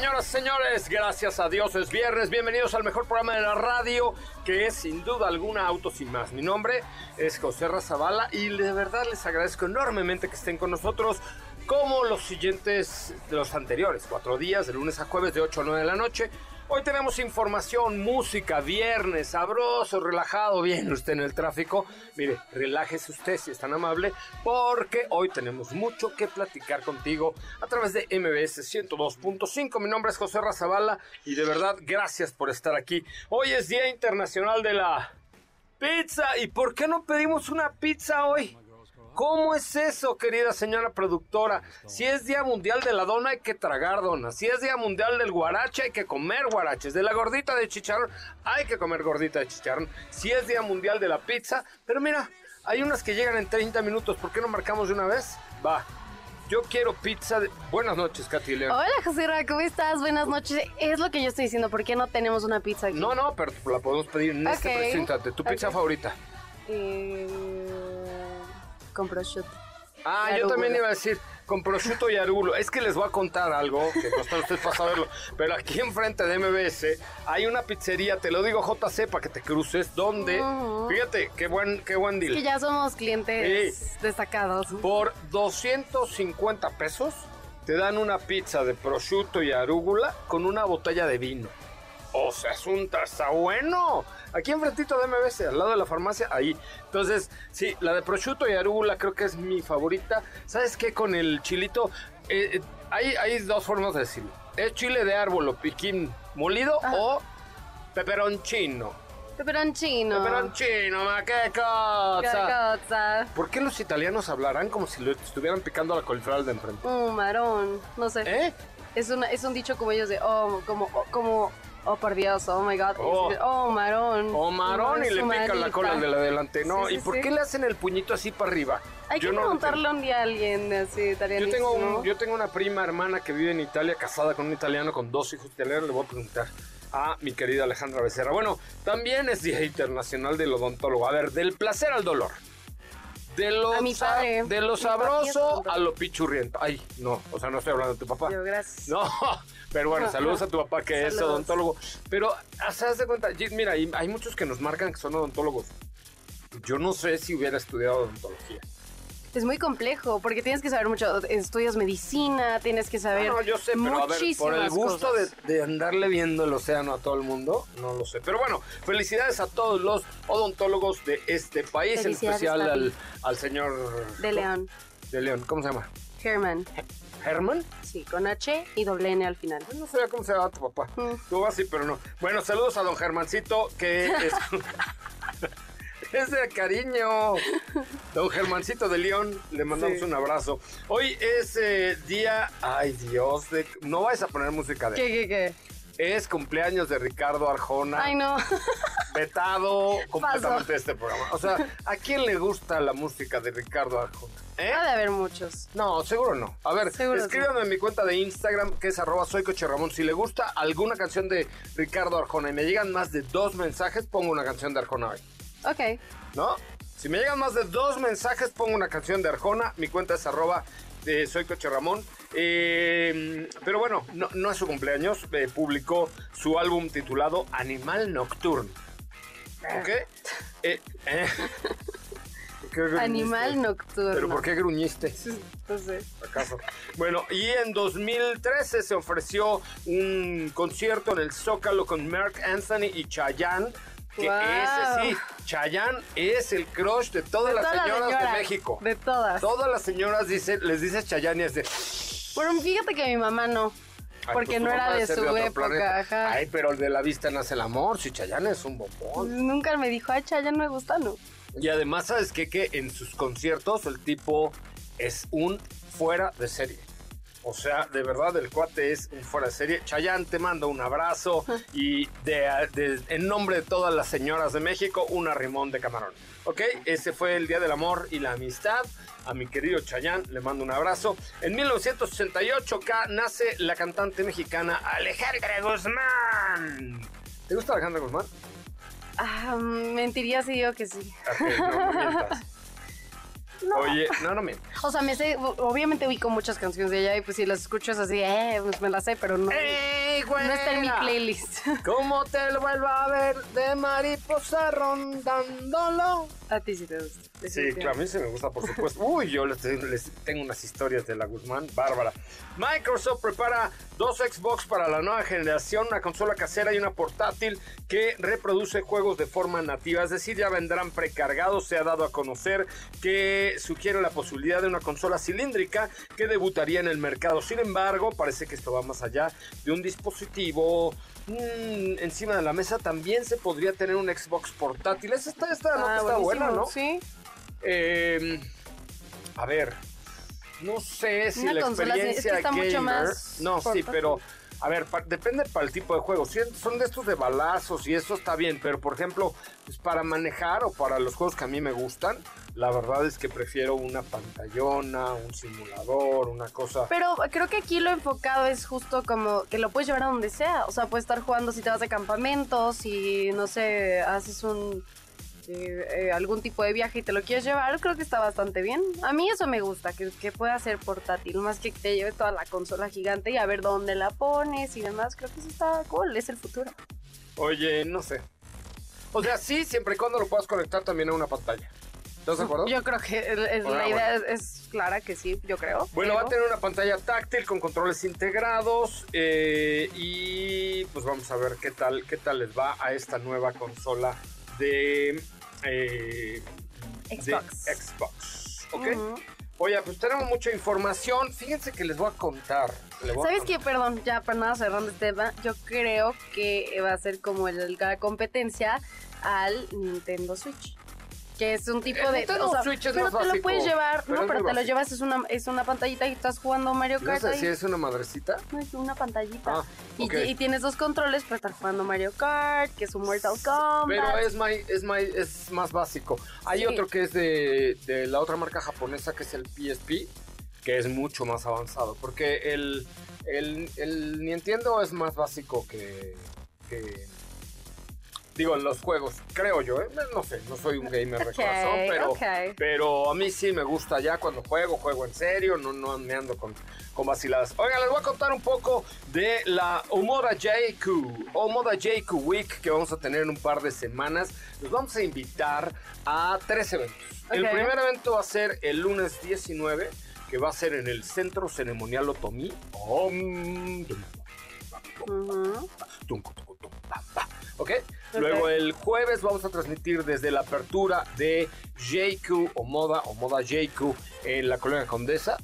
Señoras señores, gracias a Dios es viernes. Bienvenidos al mejor programa de la radio, que es sin duda alguna Autos sin más. Mi nombre es José Razabala y de verdad les agradezco enormemente que estén con nosotros como los siguientes los anteriores, cuatro días, de lunes a jueves de 8 a 9 de la noche. Hoy tenemos información, música, viernes, sabroso, relajado, bien usted en el tráfico. Mire, relájese usted si es tan amable, porque hoy tenemos mucho que platicar contigo a través de MBS 102.5. Mi nombre es José Razabala y de verdad gracias por estar aquí. Hoy es Día Internacional de la Pizza. ¿Y por qué no pedimos una pizza hoy? ¿Cómo es eso, querida señora productora? Si es Día Mundial de la Dona, hay que tragar dona. Si es Día Mundial del Guarache, hay que comer guaraches. De la gordita de chicharrón, hay que comer gordita de chicharrón. Si es Día Mundial de la Pizza, pero mira, hay unas que llegan en 30 minutos. ¿Por qué no marcamos de una vez? Va. Yo quiero pizza de... Buenas noches, Katy León. Hola, José Ra, ¿cómo estás? Buenas noches. Es lo que yo estoy diciendo, ¿por qué no tenemos una pizza aquí? No, no, pero la podemos pedir en este instante. ¿Tu pizza favorita? Eh, con prosciutto. Ah, yo también iba a decir con prosciutto y arulo. Es que les voy a contar algo que no está usted para saberlo. Pero aquí enfrente de MBS hay una pizzería, te lo digo JC para que te cruces, donde, fíjate, qué buen, qué buen Es deal. que ya somos clientes destacados. Por 250 pesos te dan una pizza de prosciutto y arúgula con una botella de vino. O sea, es un está bueno. Aquí enfrentito de MBS, al lado de la farmacia, ahí. Entonces, sí, la de prosciutto y arúgula creo que es mi favorita. ¿Sabes qué? Con el chilito, eh, eh, hay, hay dos formas de decirlo. Es chile de árbol o piquín molido Ajá. o peperoncino. Peperoncino. Peperoncino, ma, qué cosa. Qué cosa. ¿Por qué los italianos hablarán como si lo estuvieran picando la coliflor de enfrente? Un marón. No sé. ¿Eh? Es, una, es un dicho como ellos de, oh, como, oh, como, oh, por Dios, oh my God. Oh. Oh, marón. O marón y le pican la cola de la delante. No, Sí, ¿y por sí. qué le hacen el puñito así para arriba? Hay que no preguntarle un día a alguien así italiano. Yo tengo, un- yo tengo una prima hermana que vive en Italia, casada con un italiano con dos hijos italianos. Le voy a preguntar a mi querida Alejandra Becerra. Bueno, también es Día Internacional del Odontólogo. A ver, del placer al dolor. De lo, A mi sa- padre. de lo sabroso a lo pichurriento. Ay, no, o sea, no estoy hablando de tu papá. Yo, gracias. No, pero bueno, saludos a tu papá que es odontólogo. Pero, ¿se das de cuenta? Mira, hay, hay muchos que nos marcan que son odontólogos. Yo no sé si hubiera estudiado odontología. Es muy complejo porque tienes que saber mucho. Estudias medicina, tienes que saber. No, no, yo sé, pero a ver, por el gusto de, de andarle viendo el océano a todo el mundo, no lo sé. Pero bueno, felicidades a todos los odontólogos de este país, en especial al, al señor... De León. De León, ¿cómo se llama? Herman. ¿Herman? Sí, con H y doble N al final. No sabía cómo se llama tu papá. Mm. Tú vas así, pero no. Bueno, saludos a don Germancito, que es... es de cariño. Don Germancito de León, le mandamos Sí. un abrazo. Hoy es eh, día... Ay, Dios, de... no vais a poner música de... ¿Qué, qué, qué? es cumpleaños de Ricardo Arjona. Ay, no. Vetado completamente este programa. O sea, ¿a quién le gusta la música de Ricardo Arjona? ¿Eh? Ha de haber muchos. No, seguro no. A ver, Seguro escríbame en mi cuenta de Instagram, que es arroba soy Coche Ramón. Si le gusta alguna canción de Ricardo Arjona y me llegan más de dos mensajes, pongo una canción de Arjona hoy. Ok. ¿No? Si me llegan más de dos mensajes, pongo una canción de Arjona. Mi cuenta es arroba eh, soy Coche Ramón. Eh, pero bueno, no, no es su cumpleaños. eh, publicó su álbum titulado Animal Nocturno. ¿Ok? Eh. Animal nocturno. ¿Pero por qué gruñiste? No sé. acaso. Bueno, y en 2013 se ofreció un concierto en el Zócalo con Mark Anthony y Chayanne. Que Wow. ese sí, Chayanne es el crush de todas las señoras de México. de todas. Todas las señoras dice, les dices Chayanne y es de... Pero fíjate que mi mamá no. "Ay, Porque pues tu no era de su época, planeta". ajá. Ay, pero de la vista nace el amor. Si Chayanne es un bombón. Nunca me dijo, ay, ya no me gusta, no. Y además, ¿sabes qué? Que en sus conciertos el tipo es un fuera de serie. O sea, de verdad, el cuate es un fuera de serie. Chayanne, te mando un abrazo y de, de- en nombre de todas las señoras de México, un arrimón de camarón. ¿Ok? Ese fue el Día del Amor y la Amistad. A mi querido Chayanne le mando un abrazo. En 1968 acá nace la cantante mexicana Alejandra Guzmán. ¿Te gusta Alejandra Guzmán? Ah, mentiría si digo que sí. Ok, no, no. Oye, no, no mientas. O sea, me sé, obviamente ubico muchas canciones de ella y pues si las escucho es así, eh, pues me las sé, pero no, ¡Ey, no está en mi playlist. ¿Cómo te lo vuelvo a ver de mariposa rondándolo? A ti sí te gusta. Sí, claro, a mí sí me gusta, por supuesto. Uy, yo les, les tengo unas historias de la Guzmán, bárbara. Microsoft prepara dos Xbox para la nueva generación, una consola casera y una portátil que reproduce juegos de forma nativa, es decir, ya vendrán precargados. Se ha dado a conocer que sugiere la posibilidad de una consola cilíndrica que debutaría en el mercado. Sin embargo, parece que esto va más allá de un dispositivo mm, encima de la mesa. También se podría tener un Xbox portátil. Esta, esta, esta nota Ah, está buena, ¿no? Sí. Eh, a ver, no sé si Una la sí, es que experiencia está gamer. mucho más no, sí, pero a ver, depende para el tipo de juego. Son de estos de balazos y eso está bien, pero por ejemplo, pues para manejar o para los juegos que a mí me gustan, la verdad es que prefiero una pantallona, un simulador, una cosa. Pero creo que aquí lo enfocado es justo como que lo puedes llevar a donde sea. O sea, puedes estar jugando si te vas de campamento, si, no sé, haces un... eh, eh, algún tipo de viaje y te lo quieres llevar, creo que está bastante bien. A mí eso me gusta, que, que pueda ser portátil, más que que te lleve toda la consola gigante y a ver dónde la pones y demás. Creo que eso está cool, es el futuro. Oye, no sé. O sea, sí, siempre y cuando lo puedas conectar también a una pantalla. ¿Estás de acuerdo? Yo creo que Ah, la idea es, es clara que sí, yo creo. Bueno, va a tener una pantalla táctil con controles integrados eh, y pues vamos a ver qué tal, qué tal les va a esta nueva consola de, eh, de Xbox. Xbox. ¿Ok? Oye, pues tenemos mucha información. Fíjense que les voy a contar. a ¿Sabes contar. qué? Perdón, ya para nada cerrando este tema, yo creo que va a ser como el- la competencia al Nintendo Switch. Que es un tipo El de. Nintendo Switch es pero más te lo básico, puedes llevar, pero no, pero te lo llevas, es una, es una pantallita y estás jugando Mario ¿No Kart. sé ahí. si es una madrecita? No, es una pantallita. Ah, y, tienes dos controles para estar jugando Mario Kart, que es un Mortal Kombat. Pero es, más, es, más, es más básico. Hay Sí. otro que es de, de la otra marca japonesa que es el PSP, que es mucho más avanzado. Porque el, el, el Nintendo es más básico que, que- Digo, en los juegos, creo yo, ¿eh? No sé, no soy un gamer de Ok, corazón, pero, ok. pero a mí sí me gusta ya cuando juego, juego en serio, no, no me ando con, con vaciladas. Oigan, les voy a contar un poco de la Omoda JQ, Omoda JQ Week que vamos a tener en un par de semanas. Los vamos a invitar a tres eventos. El Ok. primer evento va a ser el lunes 19, que va a ser en el Centro Ceremonial Otomí. Om, tum, Ujú. tum, Luego el jueves vamos a transmitir desde la apertura de JQ o Moda o Moda JQ en la Colonia Condesa.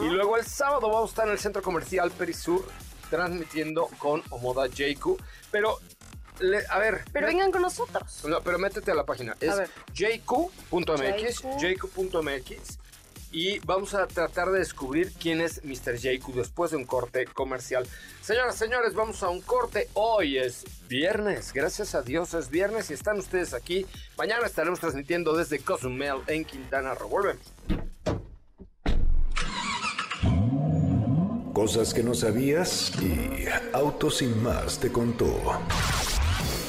Y luego el sábado vamos a estar en el Centro Comercial Perisur transmitiendo con Omoda JQ. Pero, le- a ver. Pero me- vengan con nosotros. no, pero métete a la página. Es jq.mx, JQ. jq.mx. y vamos a tratar de descubrir quién es Mr. Jaiku después de un corte comercial. Señoras, señores, vamos a un corte. Hoy es viernes, gracias a Dios es viernes y están ustedes aquí. Mañana estaremos transmitiendo desde Cozumel en Quintana Roo. Volvemos. Cosas que no sabías y Auto Sin Más te contó.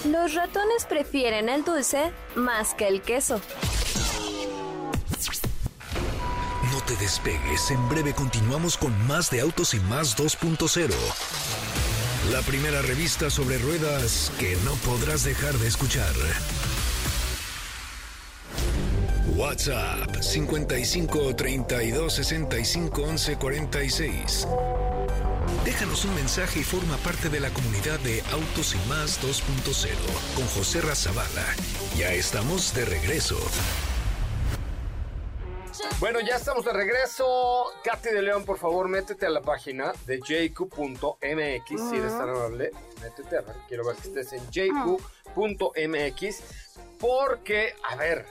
Los ratones prefieren el dulce más que el queso. Te despegues, en breve continuamos con más de Autos y Más 2.0. La primera revista sobre ruedas que no podrás dejar de escuchar. WhatsApp 55 32 65 11 46. Déjanos un mensaje y forma parte de la comunidad de Autos y Más 2.0 con José Razabala. Ya estamos de regreso. Bueno, ya estamos de regreso. Katy de León, por favor, métete a la página de jq.mx, si eres tan amable. Métete, a ver, quiero ver que estés en jq.mx. Porque, a ver,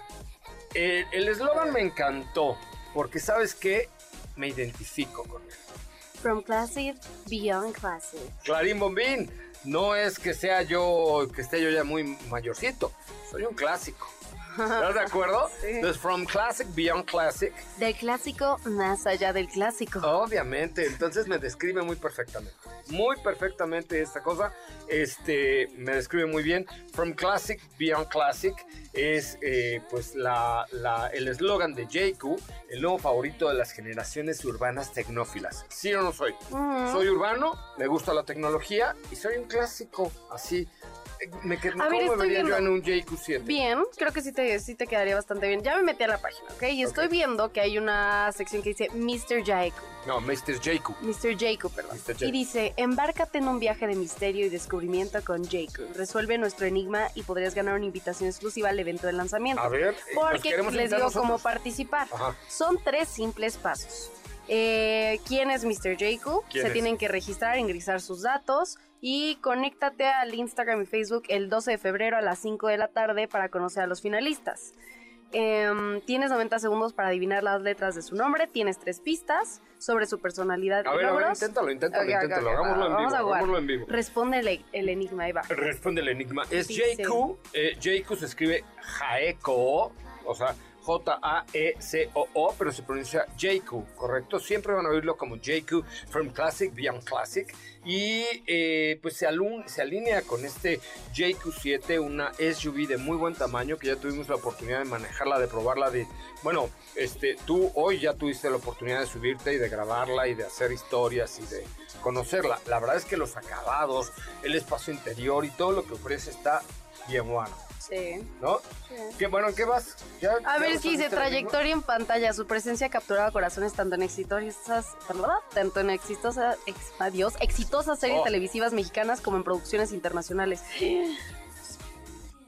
eh, el eslogan me encantó. Porque, ¿sabes qué? Me identifico con él. From Classic, Beyond Classic. Clarín Bombín, no es que sea yo, que esté yo ya muy mayorcito. Soy un clásico. ¿Estás de acuerdo? Sí. Entonces, From Classic, Beyond Classic. Del clásico más allá del clásico. Obviamente, entonces me describe muy perfectamente. Muy perfectamente esta cosa. Este, me describe muy bien. From Classic, Beyond Classic es eh, pues la, la- el eslogan de JQ, el nuevo favorito de las generaciones urbanas tecnófilas. ¿Sí o no soy? Soy urbano, me gusta la tecnología y soy un clásico. Así. Me, qued- A ver, ¿Cómo me vería yo en viendo. un JQ7? Bien, creo que sí te, sí te quedaría bastante bien. Ya me metí a la página, ¿ok? Y estoy viendo que hay una sección que dice Mr. Jaiku. No, Mr. JQ. Mr. Jaiku, perdón. Mr. Y dice, embárcate en un viaje de misterio y descubrimiento con Jaiku. Resuelve nuestro enigma y podrías ganar una invitación exclusiva al evento de lanzamiento. A ver, eh, Porque les digo cómo participar. Ajá. Son tres simples pasos. Eh, ¿Quién es Mr. ¿Quién Se es? tienen que registrar, ingresar sus datos y conéctate al Instagram y Facebook el 12 de febrero a las 5 de la tarde para conocer a los finalistas. Em, tienes 90 segundos para adivinar las letras de su nombre, tienes tres pistas sobre su personalidad A ver, a ver, inténtalo, inténtalo, Ok, ok, inténtalo. ok, Hagámoslo en vivo, hagámoslo en vivo. Responde el, el enigma, ahí va. Responde el enigma. Es Dice- JQ. Eh, JQ se escribe Jaeco, o sea, J-A-E-C-O-O, pero se pronuncia JQ, ¿correcto? Siempre van a oírlo como JQ From Classic, Beyond Classic. Y eh, pues se, se alinea con este JQ7, una SUV de muy buen tamaño que ya tuvimos la oportunidad de manejarla, de probarla, de... Bueno, este, tú hoy ya tuviste la oportunidad de subirte y de grabarla y de hacer historias y de conocerla. La verdad es que los acabados, el espacio interior y todo lo que ofrece está bien bueno, Sí. ¿no? ¿Qué, bueno, ¿en qué vas? ¿Ya- A ya ver, es que dice trayectoria en pantalla. Su presencia ha capturado corazones tanto en exitosas, ¿verdad? Tanto en exitosas, ex- adiós, exitosas series Oh. televisivas mexicanas como en producciones internacionales.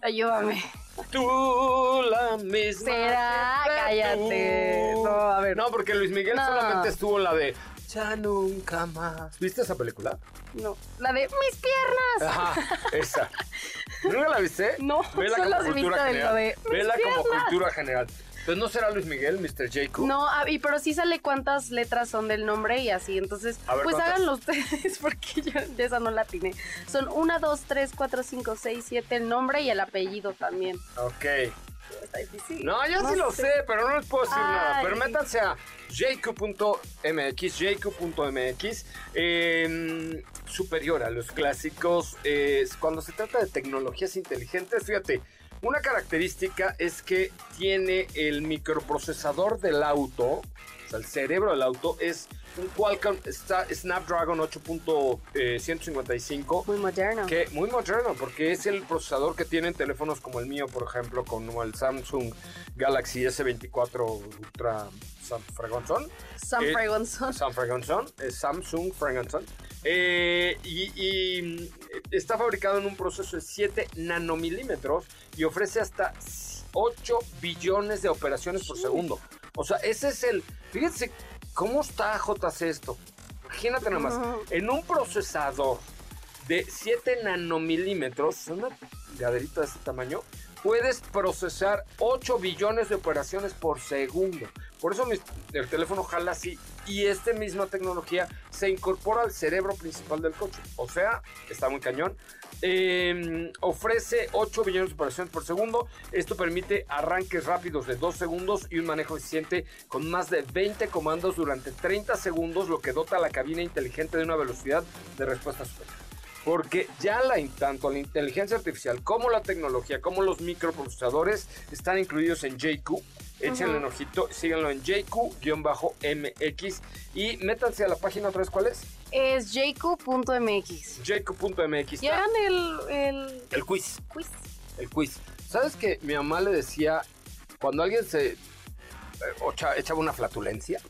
Ayúdame. Tú la misma. ¿Será? tú. Cállate. No, a ver. No, porque Luis Miguel No. solamente estuvo en la de Ya nunca más. ¿Viste esa película? No. La de mis piernas. Ajá, esa. ¿Nunca la viste? No, Vela solo como cultura de lo general. de Vela como piernas. cultura general. Entonces no será Luis Miguel, Mr. Jacob. No, ah, y pero sí sale cuántas letras son del nombre y así. Entonces, ver, pues ¿cuántas? háganlo ustedes porque yo de esa no la tiene. Son 1, 2, 3, 4, 5, 6, 7 el nombre y el apellido también. Ok. Está difícil. No, yo sí lo sé, pero no les puedo decir nada. Pero métanse a jq.mx, jq.mx, eh, superior a los clásicos. eh, cuando se trata de tecnologías inteligentes, fíjate, una característica es que tiene el microprocesador del auto, o sea, el cerebro del auto, es un Qualcomm Snapdragon 8.155. Muy moderno. Que muy moderno, porque es el procesador que tienen teléfonos como el mío, por ejemplo, como el Samsung Galaxy S24 Ultra Sam Eh, Fregonson. Sam es Samsung Fragonzón. Eh, y, y, mm, está fabricado en un proceso de 7 nanomilímetros y ofrece hasta 8 billones de operaciones por segundo. O sea, ese es el... Fíjense cómo está JC esto. Imagínate nada más. En un procesador de 7 nanomilímetros, una gaderita de este tamaño, puedes procesar 8 billones de operaciones por segundo. Por eso mi- el teléfono jala así. Y esta misma tecnología se incorpora al cerebro principal del coche. O sea, está muy cañón. Eh, ofrece 8 billones de operaciones por segundo. Esto permite arranques rápidos de 2 segundos y un manejo eficiente con más de 20 comandos durante 30 segundos, lo que dota a la cabina inteligente de una velocidad de respuesta superior. Porque ya la, tanto la inteligencia artificial como la tecnología, como los microprocesadores están incluidos en JQ. Échenle un ojito, síganlo en JQ-MX y métanse a la página otra vez, ¿cuál es? Es jq.mx. JQ.mx. Y hagan el, el El quiz, quiz. el quiz. ¿Sabes que mi mamá le decía cuando alguien se eh, ocha- echaba una flatulencia?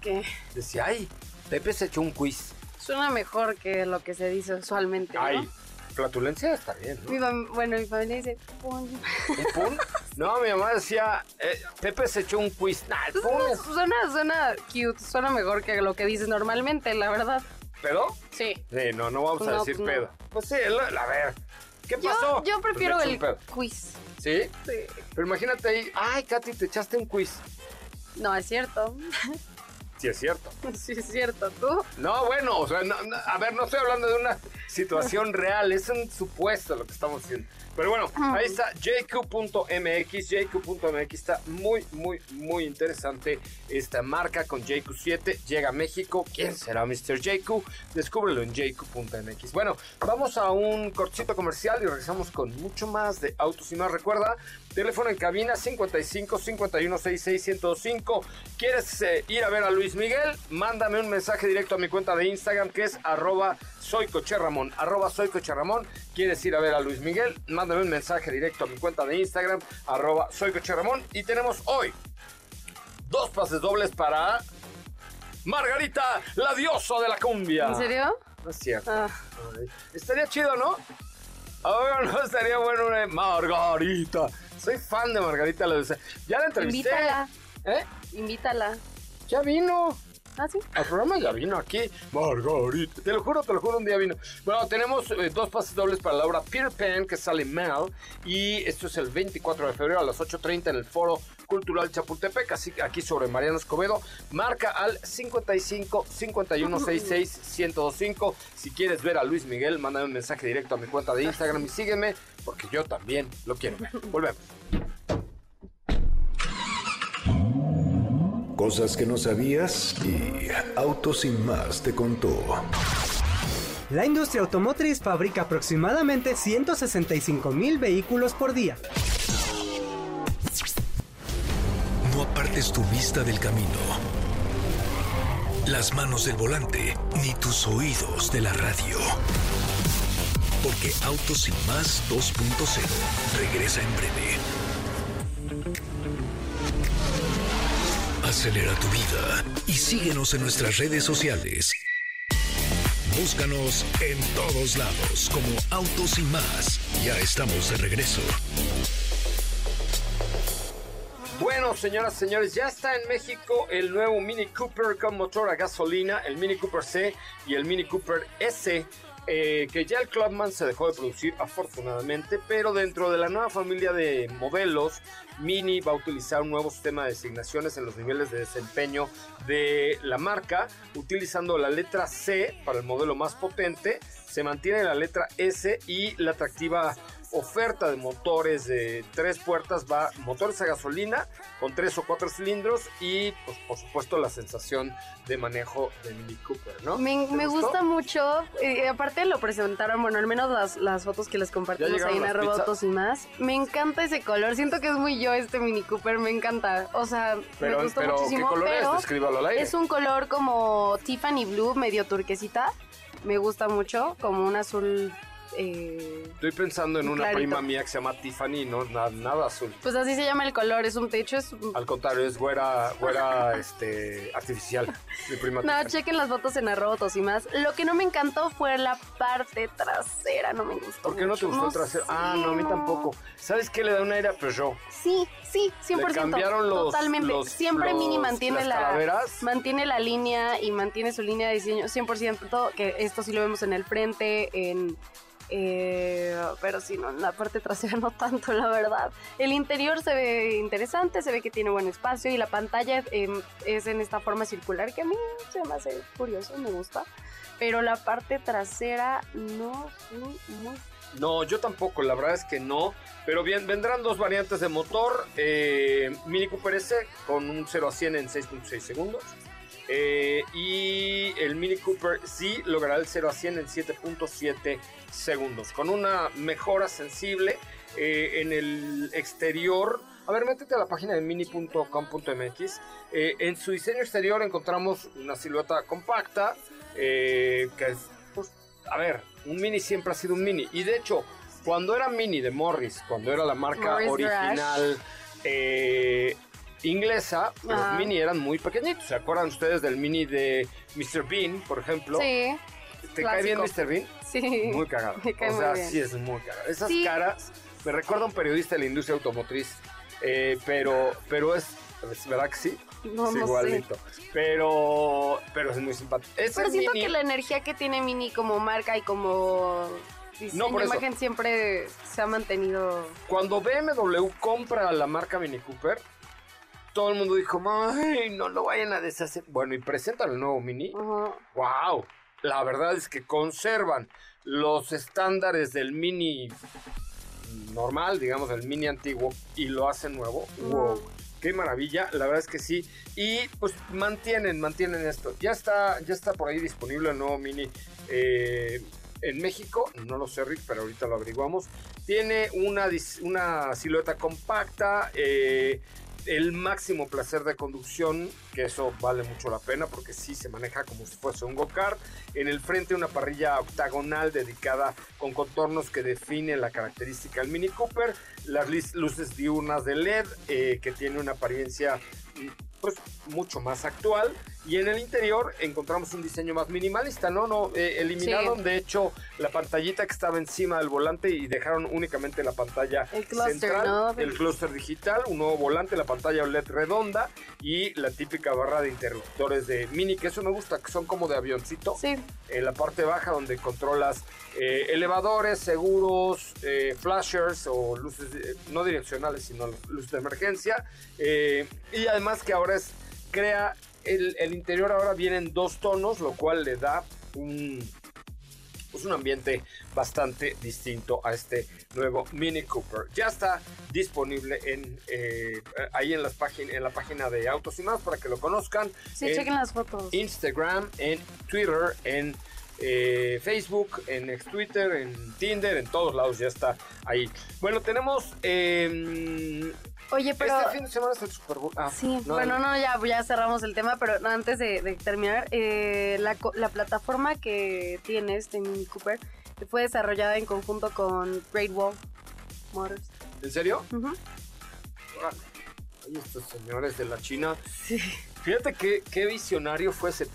Que Decía, ay, Pepe se echó un quiz. suena mejor que lo que se dice usualmente. ¿no? Ay, flatulencia está bien, ¿no? Mi bueno, mi familia dice, "Pum". ¿Un pun? No, mi mamá decía, eh, Pepe se echó un quiz. Nah, es suena, suena cute, suena mejor que lo que dices normalmente, la verdad. pedo. Sí. Sí, no, no vamos a No, decir no. pedo. Pues sí, la- a ver, ¿qué pasó? yo Pues prefiero el quiz. ¿Sí? Sí. Pero imagínate ahí, ay, Katy, te echaste un quiz. No, es cierto. Sí, es cierto. Sí, es cierto. ¿Tú? No, bueno, o sea, no, no, a ver, no estoy hablando de una situación real, es un supuesto lo que estamos haciendo. Pero bueno, ahí está jq.mx, jq.mx está muy, muy, muy interesante esta marca con JQ7, llega a México, ¿quién será Mr. JQ? Descúbrelo en jq.mx. Bueno, vamos a un corchito comercial y regresamos con mucho más de Autos y más. Recuerda, teléfono en cabina 55 51 66 1025. ¿Quieres eh, ir a ver a Luis Miguel? Mándame un mensaje directo a mi cuenta de Instagram que es arroba soy Coche Ramón, arroba. ¿Quieres ir a ver a Luis Miguel? Mándame un mensaje directo a mi cuenta de Instagram, arroba soy Coche Ramón. Y tenemos hoy dos pases dobles para Margarita, la diosa de la cumbia. ¿En serio? No es cierto. Ah, estaría chido, ¿no? Ahora no estaría bueno una Margarita. Soy fan de Margarita, la. Ya la entrevisté. invítala. ¿Eh? Invítala. Ya vino. Ah, sí. Al programa ya vino aquí. Margarita. Te lo juro, te lo juro, un día vino. Bueno, tenemos eh, dos pases dobles para la obra Peter Pan, que sale mal. Y esto es el 24 de febrero a las 8.30 en el Foro Cultural Chapultepec, así que aquí sobre Mariano Escobedo. Marca al 55 51 66 1025. Si quieres ver a Luis Miguel, mándame un mensaje directo a mi cuenta de Instagram y sígueme, porque yo también lo quiero ver. Volvemos. Cosas que no sabías y Autos sin más te contó. La industria automotriz fabrica aproximadamente 165 mil vehículos por día. Apartes tu vista del camino, las manos del volante, ni tus oídos de la radio. Porque Autos sin más 2.0 regresa en breve. Acelera tu vida y síguenos en nuestras redes sociales. Búscanos en todos lados como Autos y más. Ya estamos de regreso. Bueno, señoras y señores, ya está en México el nuevo Mini Cooper con motor a gasolina, el Mini Cooper C y el Mini Cooper S, eh, que ya el Clubman se dejó de producir afortunadamente, pero dentro de la nueva familia de modelos, Mini va a utilizar un nuevo sistema de designaciones en los niveles de desempeño de la marca, utilizando la letra C para el modelo más potente, se mantiene la letra S y la atractiva oferta de motores de tres puertas va motores a gasolina con tres o cuatro cilindros y pues por supuesto la sensación de manejo de Mini Cooper, ¿no? Me, gusta mucho. eh, aparte lo presentaron, bueno, al menos las, las fotos que les compartimos ahí en arroba autos y más. Me encanta ese color. Siento que es muy yo este Mini Cooper. Me encanta. O sea, Pero, me gustó pero ¿qué muchísimo. color pero es? Al aire. es un color como Tiffany Blue, medio turquesita. Me gusta mucho, como un azul. Eh, Estoy pensando en una clarito. prima mía que se llama Tiffany, no na- nada azul. pues así se llama el color. Es un techo. Es un- Al contrario, es güera, güera este, artificial. Mi prima No, Tiffany. chequen las fotos en arroba autos y más. Lo que no me encantó fue la parte trasera. No me gustó. ¿Por qué no te gustó el trasero? Ah, no, a mí tampoco. ¿Sabes qué le da un aire a Peugeot? Sí, sí, 100%. Le cambiaron los- Totalmente. los- Siempre los- Mini mantiene las la calaveras. mantiene la línea y mantiene su línea de diseño 100%, que esto sí lo vemos en el frente, en Eh, pero sí, no, la parte trasera no tanto, la verdad. El interior se ve interesante, se ve que tiene buen espacio y la pantalla em, es en esta forma circular que a mí se me hace curioso, me gusta. Pero la parte trasera no No, yo tampoco, la verdad es que no. Pero bien, vendrán dos variantes de motor. eh, Mini Cooper S con un 0 a 100 en 6.6 segundos. Eh, y el Mini Cooper sí logrará el 0 a 100 en 7.7 segundos. Con una mejora sensible eh, en el exterior. A ver, métete a la página de mini.com.mx. Eh, en su diseño exterior encontramos una silueta compacta. eh, que es, pues, a ver, un mini siempre ha sido un mini. Y de hecho, cuando era mini de Morris, cuando era la marca Morris original inglesa, los Ajá. mini eran muy pequeñitos. ¿Se acuerdan ustedes del mini de Mr. Bean, por ejemplo? Sí, ¿Te cae bien. Mr. Bean? sí. Muy cagado. Me cae o muy sea, bien. sí es muy cagado. Esas Sí. caras me recuerda a un periodista de la industria automotriz, eh, pero, pero es, verdad que sí, No, es no sé. igualito. Pero, pero es muy simpático. Ese Pero siento mini- que la energía que tiene Mini como marca y como No, por eso. imagen siempre se ha mantenido. Cuando BMW compra la marca Mini Cooper, todo el mundo dijo, ay, no lo vayan a deshacer. Bueno, y presentan el nuevo Mini. ¡Wow! La verdad es que conservan los estándares del Mini normal, digamos, el Mini antiguo, y lo hacen nuevo. ¡Wow! ¡Qué maravilla! La verdad es que sí. Y pues mantienen, mantienen esto. Ya está, ya está por ahí disponible el nuevo Mini. eh, en México, no lo sé Rick, pero ahorita lo averiguamos. Tiene una silueta compacta, eh, el máximo placer de conducción, que eso vale mucho la pena porque sí se maneja como si fuese un go-kart. En el frente una parrilla octagonal dedicada con contornos que definen la característica del Mini Cooper. Las luces diurnas de LED eh, que tiene una apariencia mm, pues mucho más actual y en el interior encontramos un diseño más minimalista, ¿no? no eh, eliminaron Sí. de hecho la pantallita que estaba encima del volante y dejaron únicamente la pantalla El central, ¿no? el clúster digital, un nuevo volante, la pantalla OLED redonda y la típica barra de interruptores de Mini, que eso me gusta, que son como de avioncito. Sí, En la parte baja donde controlas eh, elevadores, seguros, eh, flashers o luces no direccionales, sino luces de emergencia. Y además que ahora es, crea, el, el interior ahora viene en dos tonos, lo cual le da un, pues un ambiente bastante distinto a este nuevo Mini Cooper. Ya está disponible en, eh, ahí en, las págin- en la página de Autos y más para que lo conozcan. sí, En- chequen las fotos. Instagram, en Twitter, en eh, Facebook, en ex Twitter, en Tinder, en todos lados ya está ahí. Bueno, tenemos eh, Oye, pero. este fin de semana es el Super Bowl. Ah, Sí, no, bueno, no. ya, ya cerramos el tema, pero antes de, de terminar, eh, la, plataforma que tiene este Mini Cooper fue desarrollada en conjunto con Great Wall Motors. ¿En serio? Ujú. Órale. Ay, estos señores de la China. Sí. Fíjate qué, qué visionario fue ese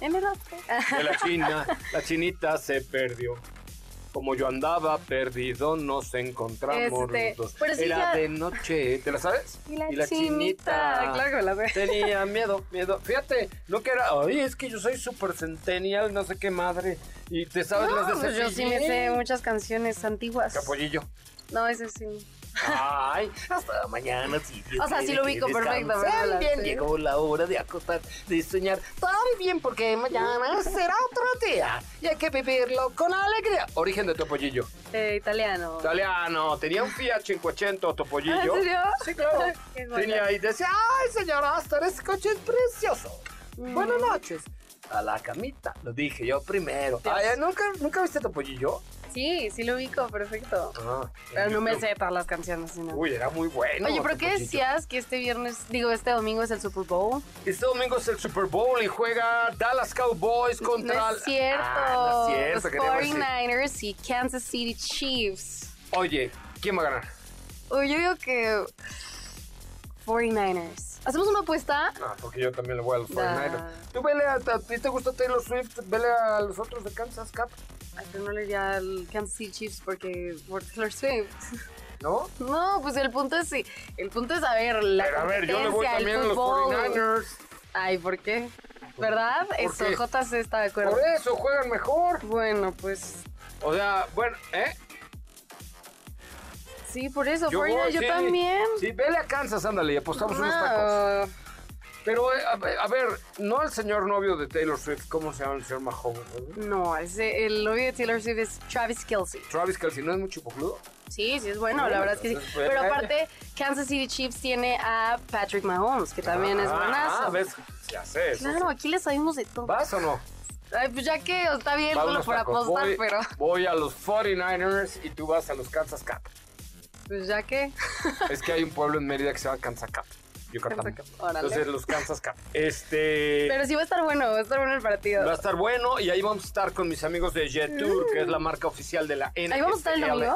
En el otro. De la China, la chinita se perdió. Como yo andaba perdido, nos encontramos Este, los dos. pero sí Era ya- de noche. ¿Te la sabes? Y la, chinita. Claro que la. Tenía miedo, miedo. Fíjate, no que era, ay, es que yo soy super centennial, no sé qué madre. Y te sabes las de No, pues yo sí me sé muchas canciones antiguas. Capollillo. No, ese sí. Ay, hasta mañana sí. O sea, sí lo ubico perfecto, Bien, llegó la hora de acostar, de soñar. Todo bien, porque mañana será otro día. Y hay que vivirlo con alegría. Origen de Topollillo. Eh, italiano. Italiano. Tenía un Fiat 500 Topollillo. ¿Ah, ¿En serio? Sí, claro. Tenía y decía, ay, señora Astor, ese coche es precioso. Mm. Buenas noches. A la camita. Lo dije yo primero. Ay, ¿nunca, ¿Nunca viste Topollillo? Sí, sí lo ubico, perfecto. Ah, Pero no me sé todas las canciones. sino- Uy, era muy bueno. Oye, ¿pero qué decías? Que este viernes, digo, este domingo es el Super Bowl. Este domingo es el Super Bowl y juega Dallas Cowboys contra... no es cierto. Ah, no es cierto. Los quería decir- 49ers y Kansas City Chiefs. Oye, ¿quién va a ganar? Oye, yo digo que 49ers. ¿Hacemos una apuesta? Ah, porque yo también le voy a los Nah. 49ers. Tú vele a, a ti te gusta Taylor Swift, vele a los otros de Kansas Cap, Ay, pero no le diría al Kansas City Chiefs porque por Taylor Swift. ¿no? No, pues el punto es sí. El punto es saber la Pero a ver, yo le voy también a los fútbol. 49ers. Ay, ¿por qué? ¿Verdad? ¿Por Eso, qué? JC está de acuerdo. Por eso juegan mejor. Bueno, pues O sea, bueno, ¿eh? Sí, por eso, Yo, voy, yo sí. también. Sí, vele a Kansas, ándale, y apostamos unos tacos. Pero, eh, a, ver- no el señor novio de Taylor Swift, ¿cómo se llama el señor Mahomes? No, ese, el novio de Taylor Swift es Travis Kelsey. Travis Kelsey, ¿no es muy chipocludo? Sí, sí es bueno, Bueno, la verdad es que sí. pues, Pero eh. aparte, Kansas City Chiefs tiene a Patrick Mahomes, que también es Ah, buenazo. Ah, ves, ya sé. eso Claro, aquí le sabemos de todo. ¿Vas o no? Ay, pues ya que está bien solo por apostar, voy, pero voy a los 49ers y tú vas a los Kansas Cap. pues ya que. Es que hay un pueblo en Mérida que se llama Kansas Cap. Yucatán. Entonces, los Kansas Cap. Este. Pero sí va a estar bueno, va a estar bueno el partido. Va a estar bueno y ahí vamos a estar con mis amigos de Jetour, que es la marca oficial de la NFL. ¿Ahí vamos a estar el domingo?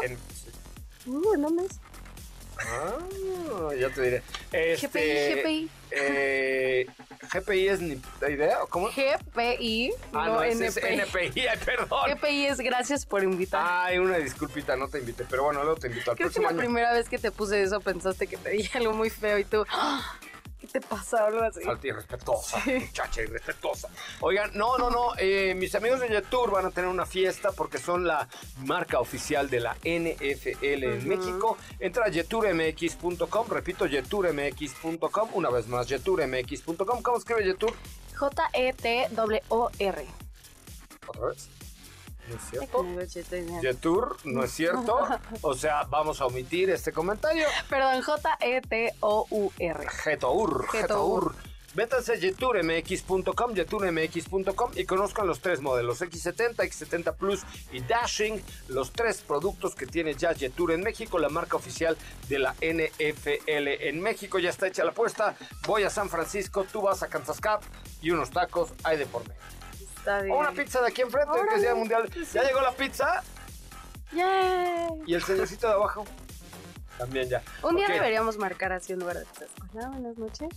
Uh, no me Ah, ya te diré. Este, GPI, GPI. Eh, GPI es ni puta idea. ¿o ¿Cómo? GPI, Ah, no, no, ese NPI. es NPI, ay, perdón. GPI es gracias por invitar. Ay, una disculpita, no te invité, pero bueno, luego te invito al Creo que próximo la año. primera vez que te puse eso pensaste que te dije algo muy feo y tú, "Ah, ¿qué te pasa? O algo así. Falta irrespetuosa, Sí. muchacha irrespetuosa. Oigan, no, no, no, eh, mis amigos de Jetour van a tener una fiesta porque son la marca oficial de la NFL en México. Entra a jeturmx.com, repito, jeturmx.com, una vez más, jeturmx.com. ¿Cómo escribe Jetour? E J-E-T-W-O-R. Otra vez. ¿No es cierto? ¿no es cierto? O sea, vamos a omitir este comentario. Perdón, E J-E-T-O-U-R. Jetour, Jetour. Métanse a jeturmx.com, jeturmx.com y conozcan los tres modelos, X70, X70 Plus y Dashing, los tres productos que tiene ya Jetur en México, la marca oficial de la NFL en México. Ya está hecha la apuesta, voy a San Francisco, tú vas a Kansas Cap y unos tacos hay de por medio. Está bien. O una pizza de aquí enfrente, que Órale, sea mundial. Ya llegó la pizza Yay. y el señorcito de abajo. También ya. Un día Ok. deberíamos marcar así un lugar de pizzas. Hola, buenas noches.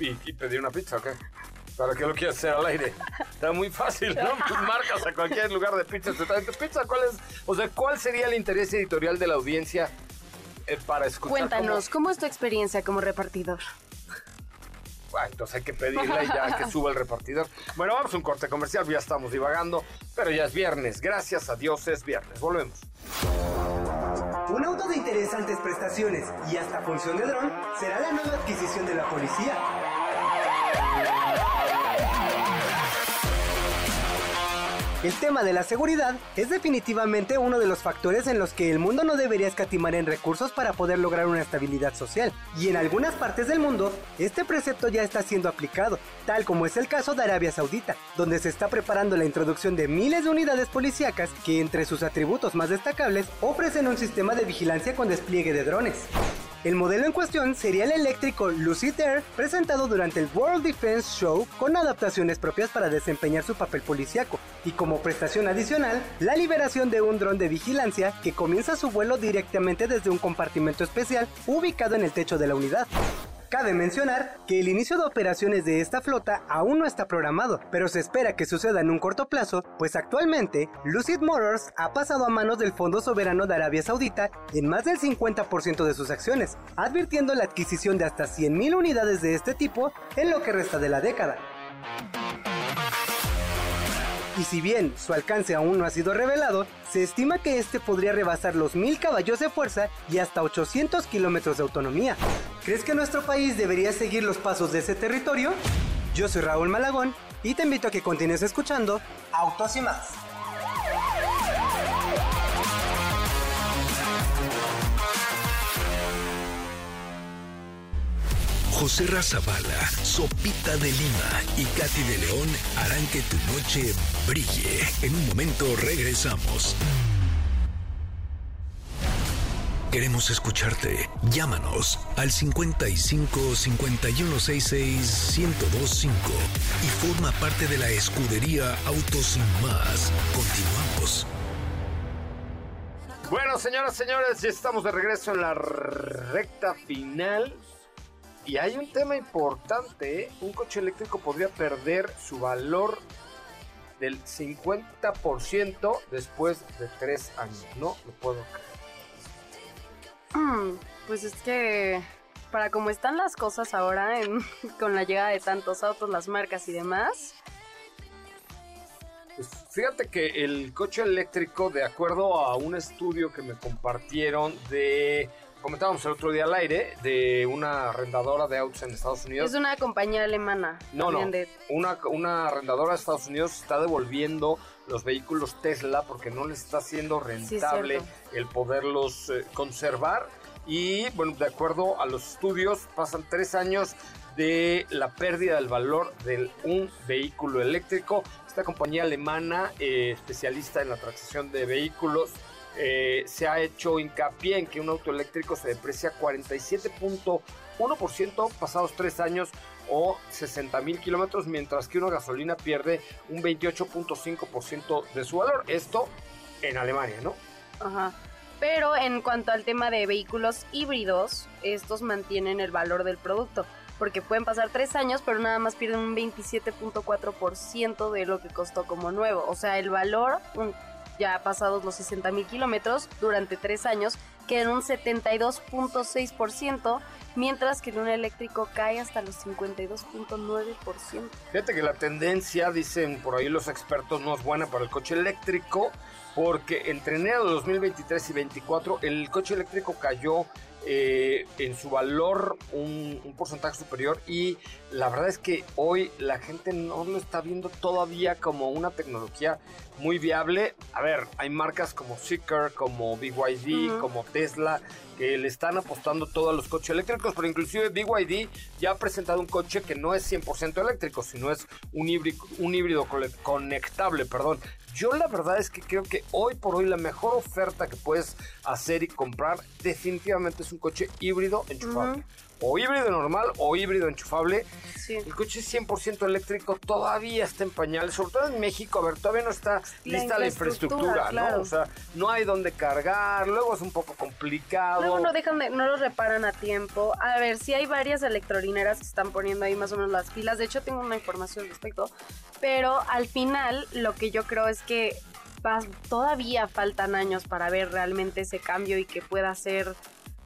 ¿Y, y pedir una pizza o qué? ¿Para qué lo quieres hacer al aire? Está muy fácil, ¿no? Pues marcas a cualquier lugar de pizza. te traen tu pizza, ¿cuál es? O sea, ¿cuál sería el interés editorial de la audiencia eh, para escuchar? Cuéntanos, ¿cómo es tu experiencia como repartidor? Ah, entonces hay que pedirle ya que suba el repartidor. Bueno, vamos a un corte comercial, ya estamos divagando, pero ya es viernes. Gracias a Dios es viernes. Volvemos. Un auto de interesantes prestaciones y hasta función de dron será la nueva adquisición de la policía. El tema de la seguridad es definitivamente uno de los factores en los que el mundo no debería escatimar en recursos para poder lograr una estabilidad social. Y en algunas partes del mundo, este precepto ya está siendo aplicado, tal como es el caso de Arabia Saudita, donde se está preparando la introducción de miles de unidades policíacas que entre sus atributos más destacables ofrecen un sistema de vigilancia con despliegue de drones. El modelo en cuestión sería el eléctrico Lucid Air presentado durante el World Defense Show con adaptaciones propias para desempeñar su papel policíaco y como prestación adicional la liberación de un dron de vigilancia que comienza su vuelo directamente desde un compartimento especial ubicado en el techo de la unidad. Cabe mencionar que el inicio de operaciones de esta flota aún no está programado, pero se espera que suceda en un corto plazo, pues actualmente Lucid Motors ha pasado a manos del Fondo Soberano de Arabia Saudita en más del 50% de sus acciones, advirtiendo la adquisición de hasta 100.000 unidades de este tipo en lo que resta de la década. Y si bien su alcance aún no ha sido revelado, se estima que este podría rebasar los 1000 caballos de fuerza y hasta 800 kilómetros de autonomía. ¿Crees que nuestro país debería seguir los pasos de ese territorio? Yo soy Raúl Malagón y te invito a que continúes escuchando Autos y más. José Razabala, Sopita de Lima y Katy de León harán que tu noche brille. En un momento regresamos. Queremos escucharte. Llámanos al 55 5166 1025 y forma parte de la escudería Autos Sin Más. Continuamos. Bueno, señoras, señores, ya estamos de regreso en la recta final. Y hay un tema importante, ¿eh? un coche eléctrico podría perder su valor del 50% después de tres años. No lo puedo creer. Mm, Pues es que para como están las cosas ahora en- con la llegada de tantos autos, las marcas y demás, Pues fíjate que el coche eléctrico, de acuerdo a un estudio que me compartieron de, comentábamos el otro día al aire, de una arrendadora de autos en Estados Unidos. Es una compañía alemana. No, no. de- Una, una arrendadora de Estados Unidos está devolviendo los vehículos Tesla porque no les está siendo rentable el poderlos eh, conservar. Y bueno, de acuerdo a los estudios, pasan tres años de la pérdida del valor de un vehículo eléctrico. Esta compañía alemana, eh, especialista en la transacción de vehículos, eh, se ha hecho hincapié en que un auto eléctrico se deprecia 47.1% pasados tres años o 60 mil kilómetros, mientras que una gasolina pierde un 28.5% de su valor. Esto en Alemania, ¿no? Ajá. Pero en cuanto al tema de vehículos híbridos, estos mantienen el valor del producto. Porque pueden pasar tres años, pero nada más pierden un 27.4% de lo que costó como nuevo. O sea, el valor, ya pasados los 60 mil kilómetros, durante tres años, queda en un 72.6%, mientras que en un eléctrico cae hasta los 52.9%. Fíjate que la tendencia, dicen por ahí los expertos, no es buena para el coche eléctrico, porque entre enero de 2023 y 2024 el coche eléctrico cayó eh, en su valor un, un porcentaje superior y la verdad es que hoy la gente no lo está viendo todavía como una tecnología muy viable. A ver, hay marcas como Seeker, como BYD, como Tesla, que le están apostando todo a los coches eléctricos, pero inclusive BYD ya ha presentado un coche que no es 100% eléctrico, sino es un híbrido, un híbrido conectable, perdón. Yo la verdad es que creo que hoy por hoy la mejor oferta que puedes hacer y comprar definitivamente es un coche híbrido enchufable. O híbrido normal o híbrido enchufable. Sí. El coche 100% eléctrico todavía está en pañales, sobre todo en México, a ver, todavía no está lista la infraestructura, infraestructura, claro. ¿no? O sea, no hay dónde cargar, luego es un poco complicado. Luego no dejan de, no los reparan a tiempo. A ver, sí hay varias electrolineras que están poniendo ahí más o menos las pilas. De hecho, tengo una información al respecto. Pero al final, lo que yo creo es que todavía faltan años para ver realmente ese cambio y que pueda ser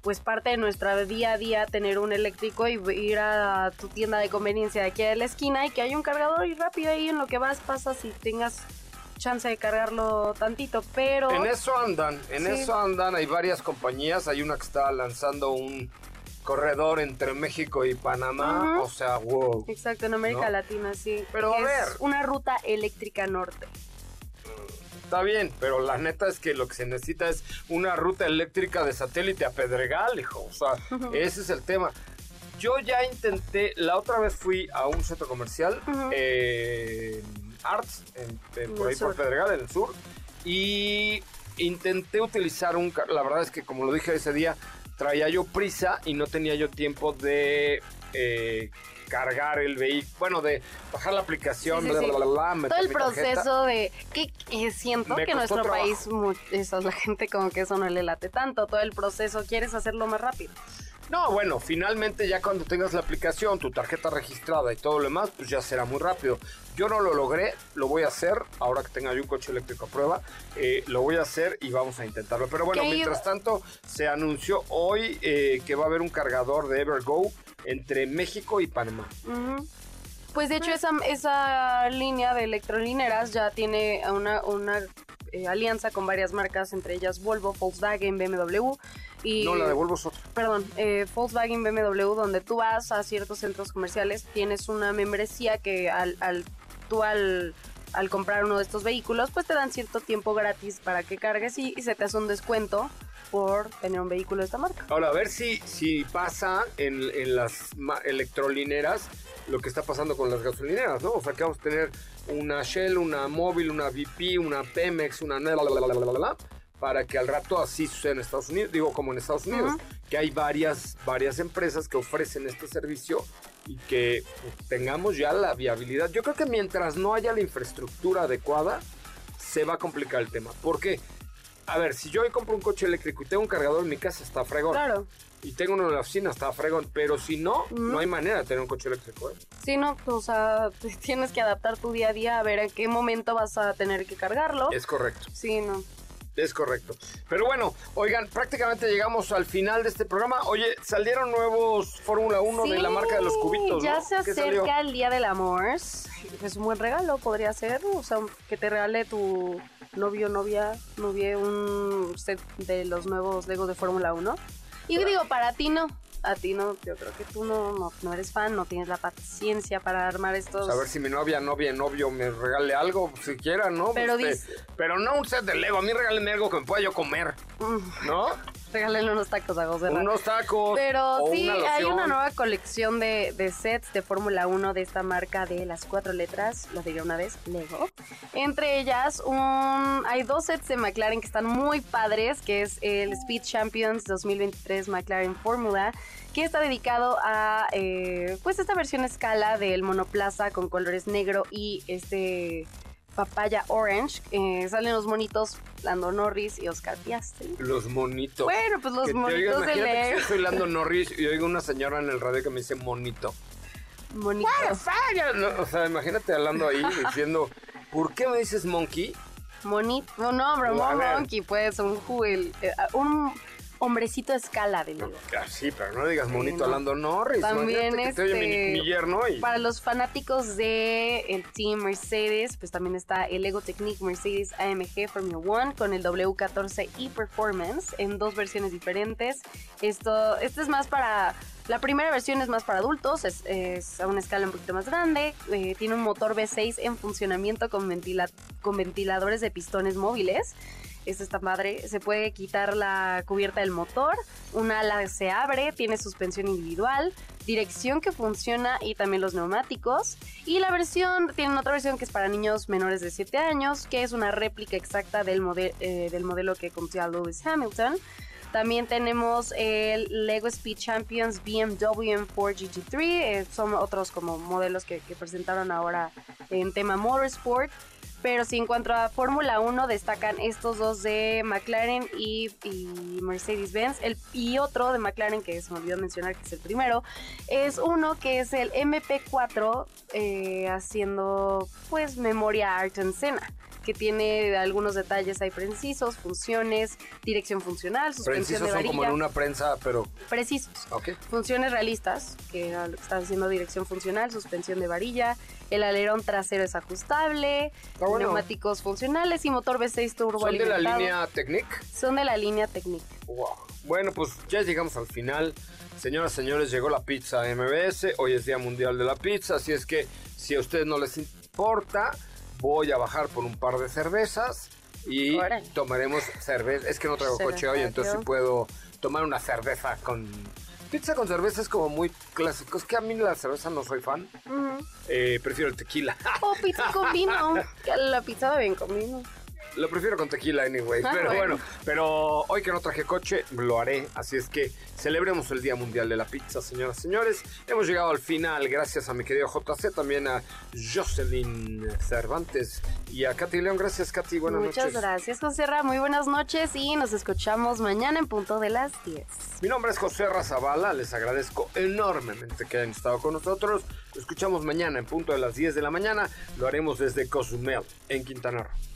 pues parte de nuestra día a día tener un eléctrico y ir a tu tienda de conveniencia de aquí a la esquina y que haya un cargador y rápido ahí en lo que vas pasas y tengas chance de cargarlo tantito, pero En eso andan, en Sí. eso andan. Hay varias compañías. Hay una que está lanzando un corredor entre México y Panamá. O sea, wow. Exacto, en América ¿No? Latina, sí. Pero, a ver. Es una ruta eléctrica norte. Está bien, pero la neta es que lo que se necesita es una ruta eléctrica de satélite a Pedregal, hijo. O sea, ese es el tema. Yo ya intenté, la otra vez fui a un centro comercial, eh, Arts, en- en- por ahí por. Pedregal, en el sur, y intenté utilizar un... La verdad es que, como lo dije ese día, traía yo prisa y no tenía yo tiempo de... eh, cargar el vehículo, bueno, de bajar la aplicación, Sí, sí, bla, bla, bla, Todo el proceso de que que siento Me que en nuestro trabajo. país mu- eso, la gente como que eso no le late tanto. Todo el proceso quieres hacerlo más rápido. No, bueno, finalmente ya cuando tengas la aplicación, tu tarjeta registrada y todo lo demás, pues ya será muy rápido. Yo no lo logré, lo voy a hacer, ahora que tenga yo un coche eléctrico a prueba, eh, lo voy a hacer y vamos a intentarlo. Pero bueno, ¿Qué mientras tanto, se anunció hoy eh, que va a haber un cargador de Evergo entre México y Panamá. Pues de hecho esa, esa línea de electrolineras ya tiene una, una eh, alianza con varias marcas, entre ellas Volvo, Volkswagen, BMW y... No, la de Volvo es otra. perdón, eh, Volkswagen BMW, donde tú vas a ciertos centros comerciales, tienes una membresía que al, al tú al, al comprar uno de estos vehículos, pues te dan cierto tiempo gratis para que cargues y, y se te hace un descuento por tener un vehículo de esta marca. Ahora, a ver si, si pasa en, en las electrolineras lo que está pasando con las gasolineras, ¿no? O sea, que vamos a tener una Shell, una Móvil, una BP, una Pemex, una... la, la, la, la, la, la, la, para que al rato así suceda en Estados Unidos, digo como en Estados Unidos, que hay varias, varias empresas que ofrecen este servicio y que pues, tengamos ya la viabilidad. Yo creo que mientras no haya la infraestructura adecuada, se va a complicar el tema. ¿Por qué? A ver, si yo hoy compro un coche eléctrico y tengo un cargador en mi casa, está fregón. Claro, Y tengo uno en la oficina, está fregón. Pero si no, no hay manera de tener un coche eléctrico. ¿eh? sí, no, o sea, tienes que adaptar tu día a día a ver en qué momento vas a tener que cargarlo. Es correcto. Sí, no. Es correcto. Pero bueno, oigan, prácticamente llegamos al final de este programa. Oye, salieron nuevos Fórmula 1 de la marca de los cubitos. Ya ¿no? se acerca el Día del Amor. Es un buen regalo, podría ser. O sea, que te regale tu novio, novia, novia un set de los nuevos Legos de Fórmula 1. Y digo, para ti no. A ti no, yo creo que tú no, no, no eres fan, no tienes la paciencia para armar estos. Pues a ver si mi novia, novia, novio me regale algo, siquiera, ¿no? Pero Este, dice- pero no un set de Lego, a mí regálenme algo que me pueda yo comer, Mm, ¿no? Regálenle unos tacos a José. Unos tacos. Pero o sí, una hay una nueva colección de, de sets de Fórmula 1 de esta marca de las cuatro letras, lo diré una vez, Lego. Entre ellas, un, hay dos sets de McLaren que están muy padres, que es el Speed Champions 2023 McLaren Fórmula, que está dedicado a eh, pues esta versión escala del monoplaza con colores negro y este papaya orange. Eh, salen los monitos Lando Norris y Oscar Piastri. Los monitos. Bueno, pues los Que oiga, monitos de que Lego. yo soy Lando Norris y oigo una señora en el radio que me dice monito. Monitos. Falla, no, o sea, imagínate hablando ahí diciendo, ¿por qué me dices monkey? Monito, no, no, un ver. monkey, pues, un juguel, eh, un hombrecito a escala de Lego. Ah, sí, pero no digas monito no. a Lando Norris. También imagínate que te oye mi, este, mi yerno y... Para los fanáticos de el Team Mercedes, pues también está el Lego Technique Mercedes AMG Formula One con el W14 e Performance en dos versiones diferentes. Esto, este es más para la primera versión es más para adultos, es, es a una escala un poquito más grande, eh, tiene un motor V6 en funcionamiento con, ventila- con ventiladores de pistones móviles. Esta está madre. Se puede quitar la cubierta del motor. Un ala se abre. Tiene suspensión individual. Dirección que funciona y también los neumáticos. Y la versión, tienen otra versión que es para niños menores de 7 años, que es una réplica exacta del, mode- eh, del modelo que conducía Lewis Hamilton. También tenemos el Lego Speed Champions BMW M4 GT3. eh, son otros como modelos que, que presentaron ahora en tema Motorsport. Pero sí, en cuanto a Fórmula 1, destacan estos dos de McLaren y, Mercedes-Benz. Y otro de McLaren, que se me olvidó mencionar, que es el primero, es uno que es el MP4, eh, haciendo pues memoria Ayrton Senna, que tiene algunos detalles ahí precisos, funciones, dirección funcional, suspensión Precisos de son como en una prensa, pero... Precisos. Ok. Funciones realistas, que era lo que está haciendo dirección funcional, suspensión de varilla, el alerón trasero es ajustable, bueno. neumáticos funcionales y motor V6 turbo ¿Son de la línea Technic? Son de la línea Technic. Wow. Bueno, pues ya llegamos al final. Señoras, señores, llegó la pizza MBS. Hoy es Día Mundial de la Pizza, así es que si a ustedes no les importa, voy a bajar por un par de cervezas y Órale. tomaremos cerveza. Es que no traigo Se coche hoy, entonces sí puedo tomar una cerveza con... Pizza con cerveza es como muy clásico. Es que a mí la cerveza no soy fan. Eh, prefiero el tequila. O pizza con vino. La pizza va bien con vino. Lo prefiero con tequila anyway. Ah, pero bueno. bueno. pero hoy que no traje coche, lo haré. Así es que celebremos el Día Mundial de la Pizza, señoras y señores. Hemos llegado al final, gracias a mi querido JC, también a Jocelyn Cervantes y a Katy León. Gracias, Katy. Buenas Muchas noches. gracias, José Ra. Muy buenas noches y nos escuchamos mañana en punto de las 10. Mi nombre es José Razabala. Les agradezco enormemente que hayan estado con nosotros. Lo escuchamos mañana en punto de las 10 de la mañana. Lo haremos desde Cozumel, en Quintana Roo.